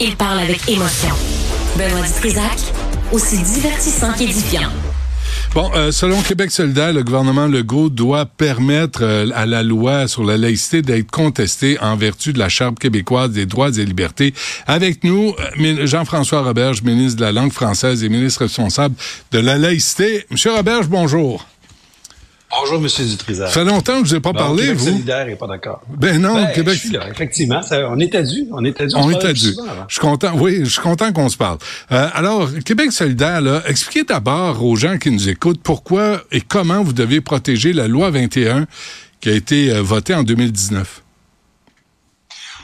il parle avec émotion. Benoît Dutrisac, aussi divertissant qu'édifiant. Bon, euh, selon Québec solidaire, le gouvernement Legault doit permettre euh, à la loi sur la laïcité d'être contestée en vertu de la Charte québécoise des droits et libertés. Avec nous, euh, Jean-François Roberge, ministre de la langue française et ministre responsable de la laïcité. Monsieur Roberge, bonjour. Bonjour, M. Dutrisac. Ça fait longtemps que je vous ai pas parlé, Québec vous. solidaire n'est pas d'accord. Ben non, Ben, Québec. Je suis là, effectivement. ça- on était dû. On était dû. On est à là. Je suis content, oui, je suis content qu'on se parle. Euh, alors, Québec solidaire, là, expliquez d'abord aux gens qui nous écoutent pourquoi et comment vous devez protéger la loi 21 qui a été euh, votée en 2019.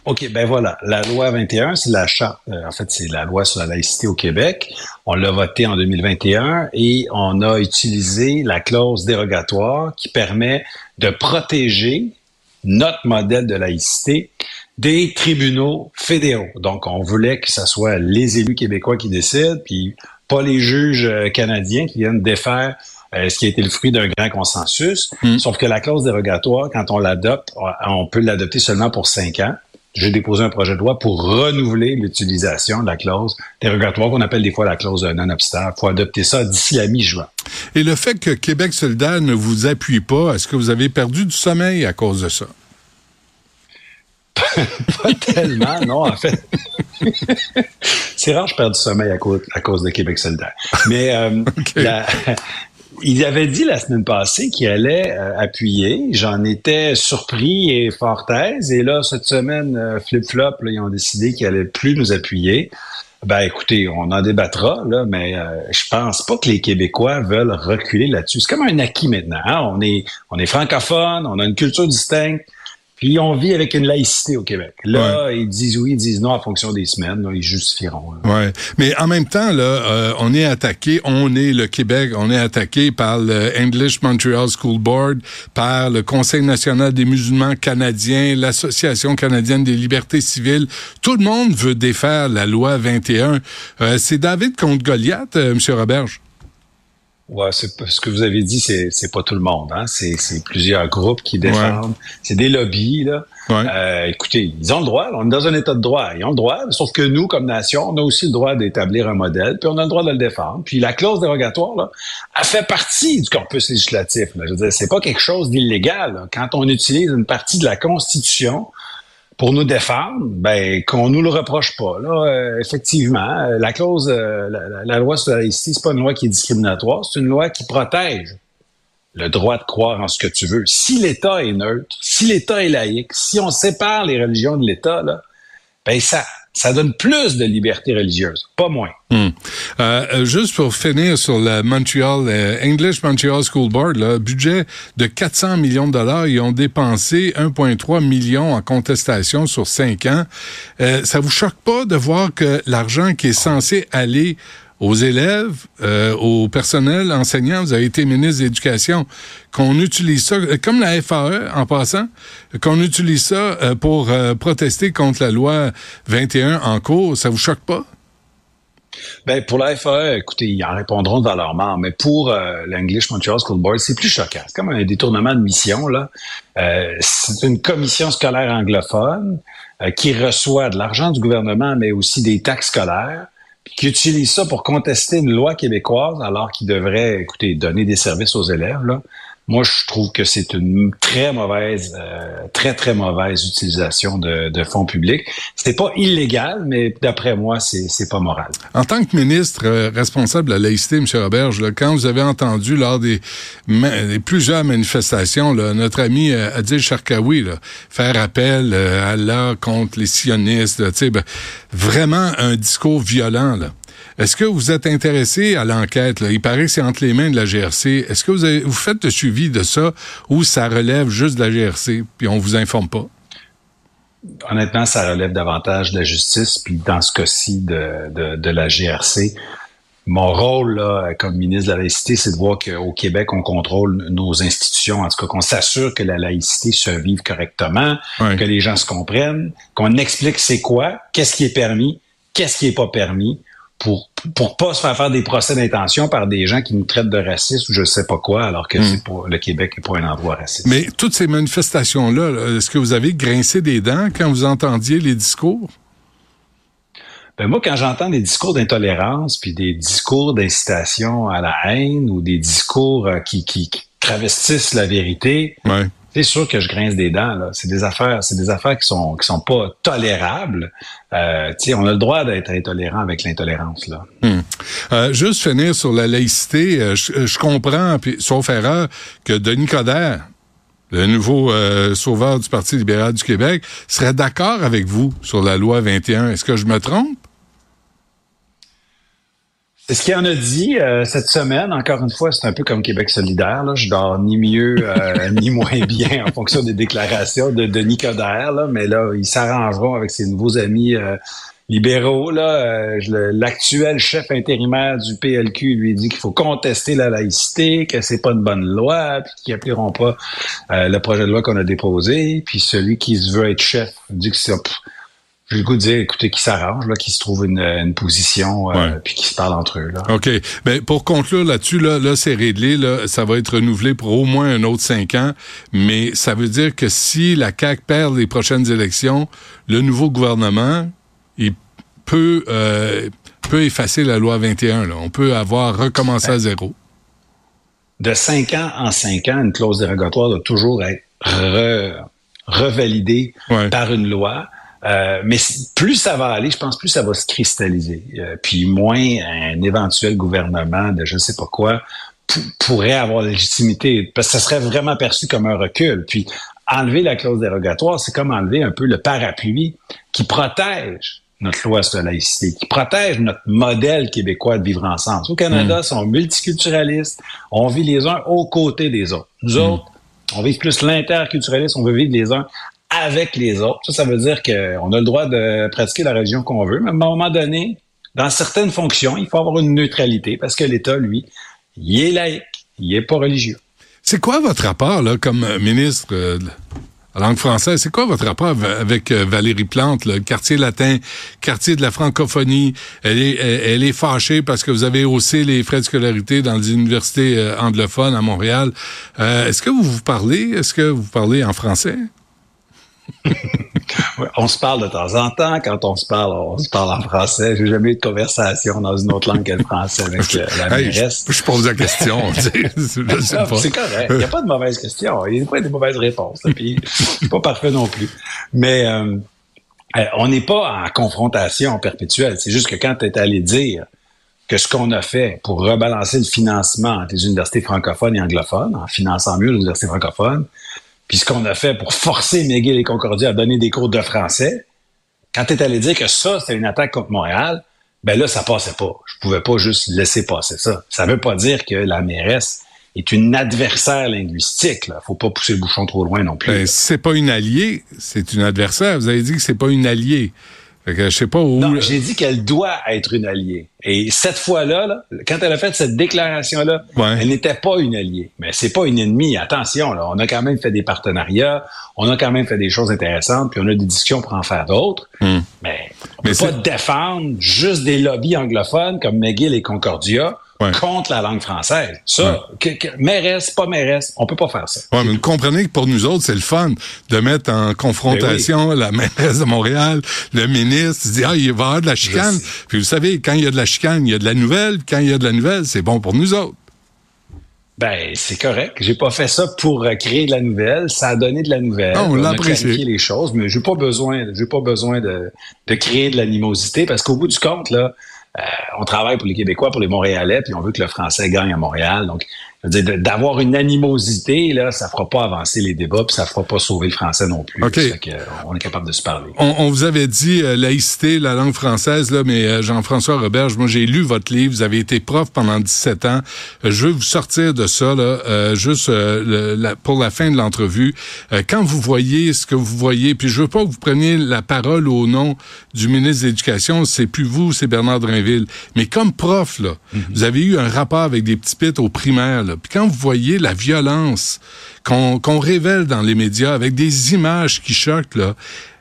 OK, ben voilà. La loi 21, c'est la charte. euh, en fait, c'est la loi sur la laïcité au Québec. On l'a votée en 2021 et on a utilisé la clause dérogatoire qui permet de protéger notre modèle de laïcité des tribunaux fédéraux. Donc, on voulait que ce soit les élus québécois qui décident, puis pas les juges euh, canadiens qui viennent défaire euh, ce qui a été le fruit d'un grand consensus. Mm. Sauf que la clause dérogatoire, quand on l'adopte, on peut l'adopter seulement pour cinq ans. J'ai déposé un projet de loi pour renouveler l'utilisation de la clause dérogatoire qu'on appelle des fois la clause de non-obstacle. Il faut adopter ça d'ici la mi-juin. Et le fait que Québec solidaire ne vous appuie pas, est-ce que vous avez perdu du sommeil à cause de ça? Pas tellement, non, en fait. c'est rare que je perde du sommeil à cause, à cause de Québec solidaire. Mais euh, la- il avait dit la semaine passée qu'il allait euh, appuyer. J'en étais surpris et fort aise. Et là, cette semaine, euh, flip-flop, ils ont décidé qu'ils allaient plus nous appuyer. Ben écoutez, on en débattra, là, mais euh, je pense pas que les Québécois veulent reculer là-dessus. C'est comme un acquis maintenant. hein. On est on est francophone, on a une culture distincte, puis on vit avec une laïcité au Québec. Là, ils disent oui, ils disent non en fonction des semaines. là, ils justifieront. là. Ouais, mais en même temps là, euh, on est attaqué, on est le Québec, on est attaqué par le English Montreal School Board, par le Conseil national des musulmans canadiens, l'Association canadienne des libertés civiles. Tout le monde veut défaire la loi 21. Euh, c'est David contre Goliath, euh, Monsieur Roberge? Ouais, ce que vous avez dit, c'est c'est pas tout le monde. Hein? C'est c'est plusieurs groupes qui défendent. C'est des lobbies là. Ouais. Euh, écoutez, ils ont le droit. On est dans un état de droit. Ils ont le droit. Sauf que nous, comme nation, on a aussi le droit d'établir un modèle, puis on a le droit de le défendre. Puis la clause dérogatoire, là, elle fait partie du corpus législatif. Là. Je veux dire, c'est pas quelque chose d'illégal. là. Quand on utilise une partie de la Constitution pour nous défendre, ben qu'on nous le reproche pas. Là, euh, effectivement, euh, la clause, euh, la, la- loi sur la laïcité, c'est pas une loi qui est discriminatoire, c'est une loi qui protège le droit de croire en ce que tu veux. Si l'État est neutre, si l'État est laïque, si on sépare les religions de l'État, là, ben ça, ça donne plus de liberté religieuse, pas moins. Hmm. Euh, euh, juste pour finir sur le Montreal euh, English Montreal School Board, là, budget de 400 millions de dollars, ils ont dépensé 1,3 million en contestation sur cinq ans. Euh, ça vous choque pas de voir que l'argent qui est censé aller aux élèves, euh, au personnel enseignant, vous avez été ministre de l'Éducation, qu'on utilise ça, euh, comme la FAE en passant, qu'on utilise ça euh, pour euh, protester contre la loi 21 en cours, ça vous choque pas? Ben, pour la FAE, écoutez, ils en répondront dans leur mort, mais pour euh, l'English Montreal School Board, c'est plus choquant. C'est comme un détournement de mission, là. Euh, c'est une commission scolaire anglophone euh, qui reçoit de l'argent du gouvernement, mais aussi des taxes scolaires, qui utilise ça pour contester une loi québécoise, alors qu'il devrait, écoutez, donner des services aux élèves, là. Moi, je trouve que c'est une très mauvaise, euh, très, très mauvaise utilisation de, de fonds publics. C'est pas illégal, mais d'après moi, c'est pas moral. En tant que ministre euh, responsable de la laïcité, M. Roberge, là, quand vous avez entendu lors des, des plusieurs manifestations, là, notre ami euh, Adil Sharkawi là, faire appel euh, à Allah contre les sionistes, ben, vraiment un discours violent. Là. Est-ce que vous êtes intéressé à l'enquête? Il paraît que c'est entre les mains de la GRC. Est-ce que vous, avez, vous faites le suivi de ça ou ça relève juste de la GRC puis on vous informe pas? honnêtement, ça relève davantage de la justice, puis dans ce cas-ci de, de, de la GRC. Mon rôle là, comme ministre de la laïcité, c'est de voir qu'au Québec, on contrôle nos institutions, en tout cas qu'on s'assure que la laïcité se vive correctement, que les gens se comprennent, qu'on explique c'est quoi, qu'est-ce qui est permis, qu'est-ce qui est pas permis, pour pour pas se faire faire des procès d'intention par des gens qui nous traitent de racistes ou je sais pas quoi, alors que c'est pas le Québec n'est pas un endroit raciste. Mais toutes ces manifestations-là, là, est-ce que vous avez grincé des dents quand vous entendiez les discours? Ben moi, quand j'entends des discours d'intolérance, puis des discours d'incitation à la haine ou des discours euh, qui, qui, travestissent la vérité, c'est sûr que je grince des dents. Là. C'est des affaires, c'est des affaires qui sont qui sont pas tolérables. Euh, on a le droit d'être intolérant avec l'intolérance là. Hmm. Euh, juste finir sur la laïcité, euh, je, je, comprends, puis, sauf erreur, que Denis Coderre, le nouveau euh, sauveur du Parti libéral du Québec, serait d'accord avec vous sur la loi 21. Est-ce que je me trompe? Ce qu'il en a dit euh, cette semaine. Encore une fois, c'est un peu comme Québec solidaire. Là. Je dors ni mieux euh, ni moins bien en fonction des déclarations de Denis Coderre. Là. Mais là, ils s'arrangeront avec ses nouveaux amis libéraux. Là, l'actuel chef intérimaire du PLQ lui dit qu'il faut contester la laïcité, que c'est pas une bonne loi, puis qu'ils appuieront pas euh, le projet de loi qu'on a déposé. Puis celui qui se veut être chef dit que c'est j'ai le goût de dire, écoutez, qui s'arrange, là, qui se trouve une, position, euh, puis qui se parle entre eux. Là. OK. Ben, pour conclure là-dessus, là, là c'est réglé. Là, ça va être renouvelé pour au moins un autre cinq ans. Mais ça veut dire que si la CAQ perd les prochaines élections, le nouveau gouvernement, il peut, euh, peut effacer la loi 21. Là. On peut avoir recommencé à zéro. De cinq ans en cinq ans, une clause dérogatoire doit toujours être revalidée par une loi. Euh, mais plus ça va aller, je pense, plus ça va se cristalliser. Euh, puis moins un éventuel gouvernement de je ne sais pas quoi pourrait avoir légitimité, parce que ça serait vraiment perçu comme un recul. Puis enlever la clause dérogatoire, c'est comme enlever un peu le parapluie qui protège notre loi sur la laïcité, qui protège notre modèle québécois de vivre ensemble. Au Canada, mm. sont multiculturalistes, on vit les uns aux côtés des autres. Nous mm. autres, on vit plus l'interculturalisme, on veut vivre les uns avec les autres. Ça, ça veut dire qu'on a le droit de pratiquer la religion qu'on veut, mais à un moment donné, dans certaines fonctions, il faut avoir une neutralité parce que l'État, lui, il est laïque, il est pas religieux. C'est quoi votre rapport là, comme ministre euh, la langue française? C'est quoi votre rapport avec euh, Valérie Plante, le quartier latin, quartier de la francophonie? Elle est, elle est fâchée parce que vous avez haussé les frais de scolarité dans les universités euh, anglophones à Montréal. Euh, est-ce que vous vous parlez? Est-ce que vous parlez en français? on se parle de temps en temps. Quand on se parle, on se parle en français. J'ai jamais eu de conversation dans une autre langue que le français avec la mairesse. Je, pose la question. c'est correct. Il n'y a pas de mauvaise question. Il n'y a pas de mauvaise réponse. Puis, pas parfait non plus. Mais euh, euh, on n'est pas en confrontation perpétuelle. C'est juste que quand tu es allé dire que ce qu'on a fait pour rebalancer le financement des universités francophones et anglophones, en finançant mieux les universités francophones, puis ce qu'on a fait pour forcer McGill et Concordia à donner des cours de français, quand tu es allé dire que ça, c'était une attaque contre Montréal, ben là, ça passait pas. Je pouvais pas juste laisser passer ça. Ça veut pas dire que la mairesse est une adversaire linguistique. Là. Faut pas pousser le bouchon trop loin non plus. Ben, c'est pas une alliée, c'est une adversaire. Vous avez dit que c'est pas une alliée. Je sais pas où. Non, j'ai dit qu'elle doit être une alliée. Et cette fois-là, quand elle a fait cette déclaration-là, elle n'était pas une alliée. Mais c'est pas une ennemie. Attention, là, on a quand même fait des partenariats, on a quand même fait des choses intéressantes, puis on a des discussions pour en faire d'autres. Hmm. Mais on peut pas défendre juste des lobbies anglophones comme McGill et Concordia contre la langue française. Ça, ouais. mairesse, pas mairesse, on peut pas faire ça. Ouais, mais vous comprenez que pour nous autres, c'est le fun de mettre en confrontation ben la mairesse de Montréal, le ministre, dit, ah, il va y avoir de la chicane. Puis vous savez, quand il y a de la chicane, il y a de la nouvelle. Quand il y a de la nouvelle, c'est bon pour nous autres. Ben, c'est correct. J'ai pas fait ça pour euh, créer de la nouvelle. Ça a donné de la nouvelle. Ah, on, on a clarifié les choses, mais j'ai pas besoin, j'ai pas besoin de, de créer de l'animosité parce qu'au bout du compte, là, on travaille pour les Québécois, pour les Montréalais, puis on veut que le français gagne à Montréal. Donc, d'avoir une animosité, là, ça fera pas avancer les débats, puis ça fera pas sauver le français non plus. OK. on est capable de se parler. On, vous avait dit euh, laïcité, la langue française, là, mais euh, Jean-François Roberge, moi j'ai lu votre livre, vous avez été prof pendant 17 ans. Euh, je veux vous sortir de ça, là, juste pour la fin de l'entrevue. quand vous voyez ce que vous voyez, puis je veux pas que vous preniez la parole au nom du ministre de l'Éducation, c'est plus vous, c'est Bernard Drinville. Mais comme prof, là, mm-hmm. vous avez eu un rapport avec des petits pits au primaire, puis quand vous voyez la violence qu'on révèle dans les médias avec des images qui choquent, là,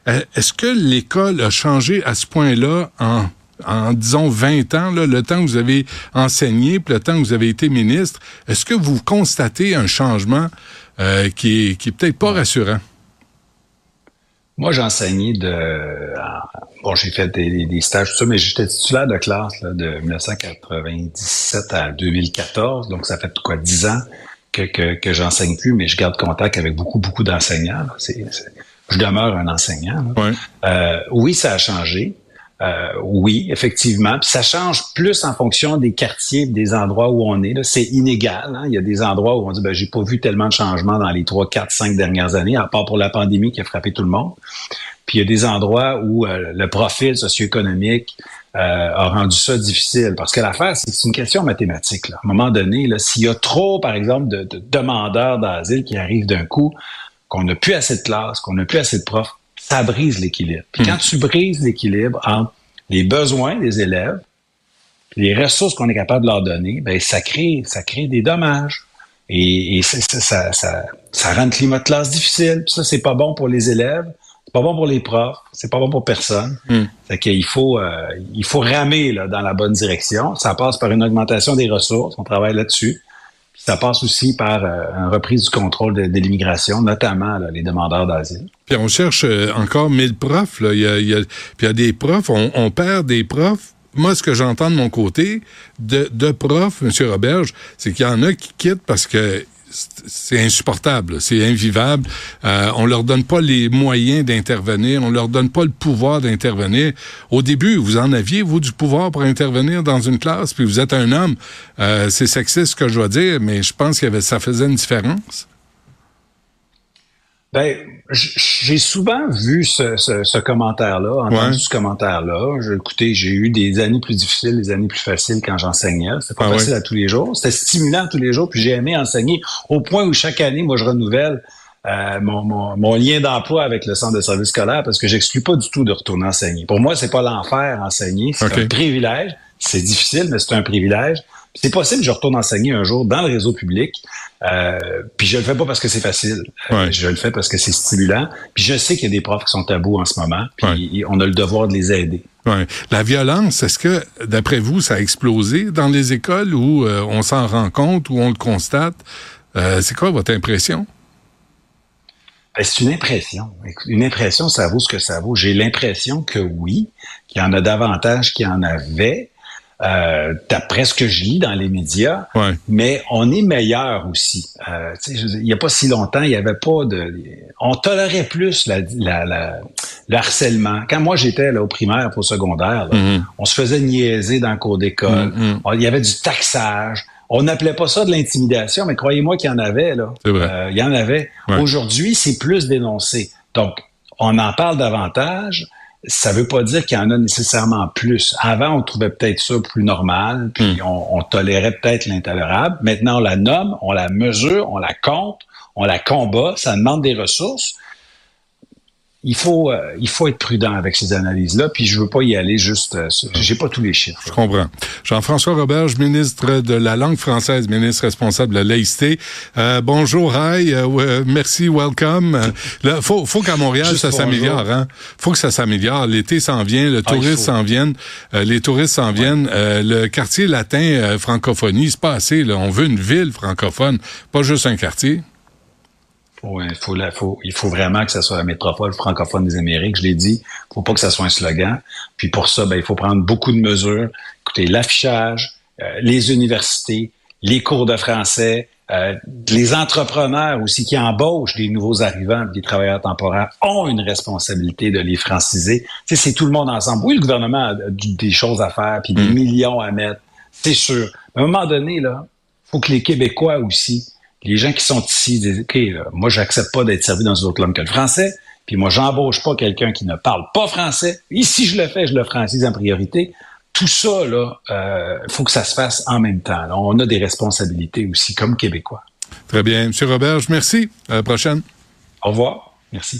euh, est-ce que l'école a changé à ce point-là en, en, disons, 20 ans, là, le temps que vous avez enseigné, puis le temps que vous avez été ministre? Est-ce que vous constatez un changement euh, qui est, qui est peut-être pas rassurant? Moi, j'ai enseigné de... Bon, j'ai fait des, stages, tout ça, mais j'étais titulaire de classe de 1997 à 2014, donc ça fait quoi, 10 ans que, que, que j'enseigne plus, mais je garde contact avec beaucoup, beaucoup d'enseignants. je demeure un enseignant. Euh, oui, ça a changé. Euh, oui, effectivement. Puis ça change plus en fonction des quartiers, des endroits où on est. C'est inégal. Hein. Il y a des endroits où on dit, ben, j'ai pas vu tellement de changements dans les trois, quatre, cinq dernières années, à part pour la pandémie qui a frappé tout le monde. Puis il y a des endroits où euh, le profil socio-économique euh, a rendu ça difficile. Parce que l'affaire, c'est une question mathématique. Là. À un moment donné, s'il y a trop, par exemple, de, de demandeurs d'asile qui arrivent d'un coup, qu'on n'a plus assez de classes, qu'on n'a plus assez de profs, ça brise l'équilibre. Puis quand hmm. tu brises l'équilibre entre les besoins des élèves, les ressources qu'on est capable de leur donner, ben ça crée, ça crée des dommages. Et, et ça, ça, ça, ça, rend le climat de classe difficile. Puis ça, c'est pas bon pour les élèves, c'est pas bon pour les profs, c'est pas bon pour personne. Hmm. Fait qu'il faut, euh, il faut ramer là, dans la bonne direction. Ça passe par une augmentation des ressources. On travaille là-dessus. Ça passe aussi par euh, une reprise du contrôle de, l'immigration, notamment les demandeurs d'asile. Puis on cherche euh, encore 1000 profs. Là. Il, y a, il, y a, puis il y a des profs, on, on perd des profs moi, ce que j'entends de mon côté, de, de profs, M. Roberge, c'est qu'il y en a qui quittent parce que c'est insupportable, c'est invivable. Euh, on leur donne pas les moyens d'intervenir, on leur donne pas le pouvoir d'intervenir. Au début, vous en aviez vous du pouvoir pour intervenir dans une classe, puis vous êtes un homme. Euh, c'est sexiste ce que je dois dire, mais je pense que ça faisait une différence. Ben, j'ai souvent vu ce, ce, commentaire-là, entendu ce commentaire-là. Écoutez, j'ai eu des années plus difficiles, des années plus faciles quand j'enseignais. C'était pas ah facile à tous les jours. C'était stimulant tous les jours, puis j'ai aimé enseigner au point où chaque année, moi, je renouvelle euh, mon, mon, mon, lien d'emploi avec le centre de service scolaire parce que j'exclus pas du tout de retourner enseigner. Pour moi, c'est pas l'enfer enseigner, c'est un privilège. C'est difficile, mais c'est un privilège. C'est possible que je retourne enseigner un jour dans le réseau public, euh, puis je le fais pas parce que c'est facile. Euh, je le fais parce que c'est stimulant. Puis je sais qu'il y a des profs qui sont tabous en ce moment, puis on a le devoir de les aider. Ouais. La violence, est-ce que, d'après vous, ça a explosé dans les écoles où euh, on s'en rend compte, où on le constate? c'est quoi votre impression? Ben, c'est une impression. Une impression, ça vaut ce que ça vaut. J'ai l'impression que oui, qu'il y en a davantage qu'il y en avait. Euh, d'après ce que je lis dans les médias, mais on est meilleur aussi. Euh, il n'y a pas si longtemps, il n'y avait pas de... On tolérait plus la, la, le harcèlement. Quand moi, j'étais là, au primaire, au secondaire, mm-hmm. on se faisait niaiser dans le cours d'école. Mm-hmm. Il y avait du taxage. On n'appelait pas ça de l'intimidation, mais croyez-moi qu'il y en avait. là. Euh, il y en avait. Aujourd'hui, c'est plus dénoncé. Donc, on en parle davantage ça veut pas dire qu'il y en a nécessairement plus. Avant, on trouvait peut-être ça plus normal, puis hmm. on, on, tolérait peut-être l'intolérable. Maintenant, on la nomme, on la mesure, on la compte, on la combat, ça demande des ressources il faut, euh, il faut être prudent avec ces analyses-là, puis je veux pas y aller juste, euh, j'ai pas tous les chiffres. Je comprends. Jean-François Roberge, ministre de la langue française, ministre responsable de la laïcité. Euh, bonjour, hi, euh, merci, welcome. Là, faut, faut qu'à Montréal ça s'améliore. Hein? Faut que ça s'améliore. L'été s'en vient, le ah, touriste s'en vient, les touristes s'en viennent. le quartier latin francophonie, c'est pas assez. Là. On veut une ville francophone, pas juste un quartier. Faut, faut, il faut vraiment que ce soit la métropole francophone des Amériques. Je l'ai dit, il faut pas que ça soit un slogan. Puis pour ça, ben, il faut prendre beaucoup de mesures. Écoutez, l'affichage, euh, les universités, les cours de français, euh, les entrepreneurs aussi qui embauchent des nouveaux arrivants, des travailleurs temporaires, ont une responsabilité de les franciser. Tu sais, c'est tout le monde ensemble. Oui, le gouvernement a des choses à faire, puis des mm. millions à mettre, c'est sûr. Mais à un moment donné, là, faut que les Québécois aussi les gens qui sont ici disent, OK, moi, j'accepte pas d'être servi dans une autre langue que le français, puis moi, j'embauche pas quelqu'un qui ne parle pas français. Ici, je le fais, je le francise en priorité. Tout ça, là, euh, faut que ça se fasse en même temps. on a des responsabilités aussi comme Québécois. Très bien. Monsieur Robert, merci. À la prochaine. Au revoir. Merci.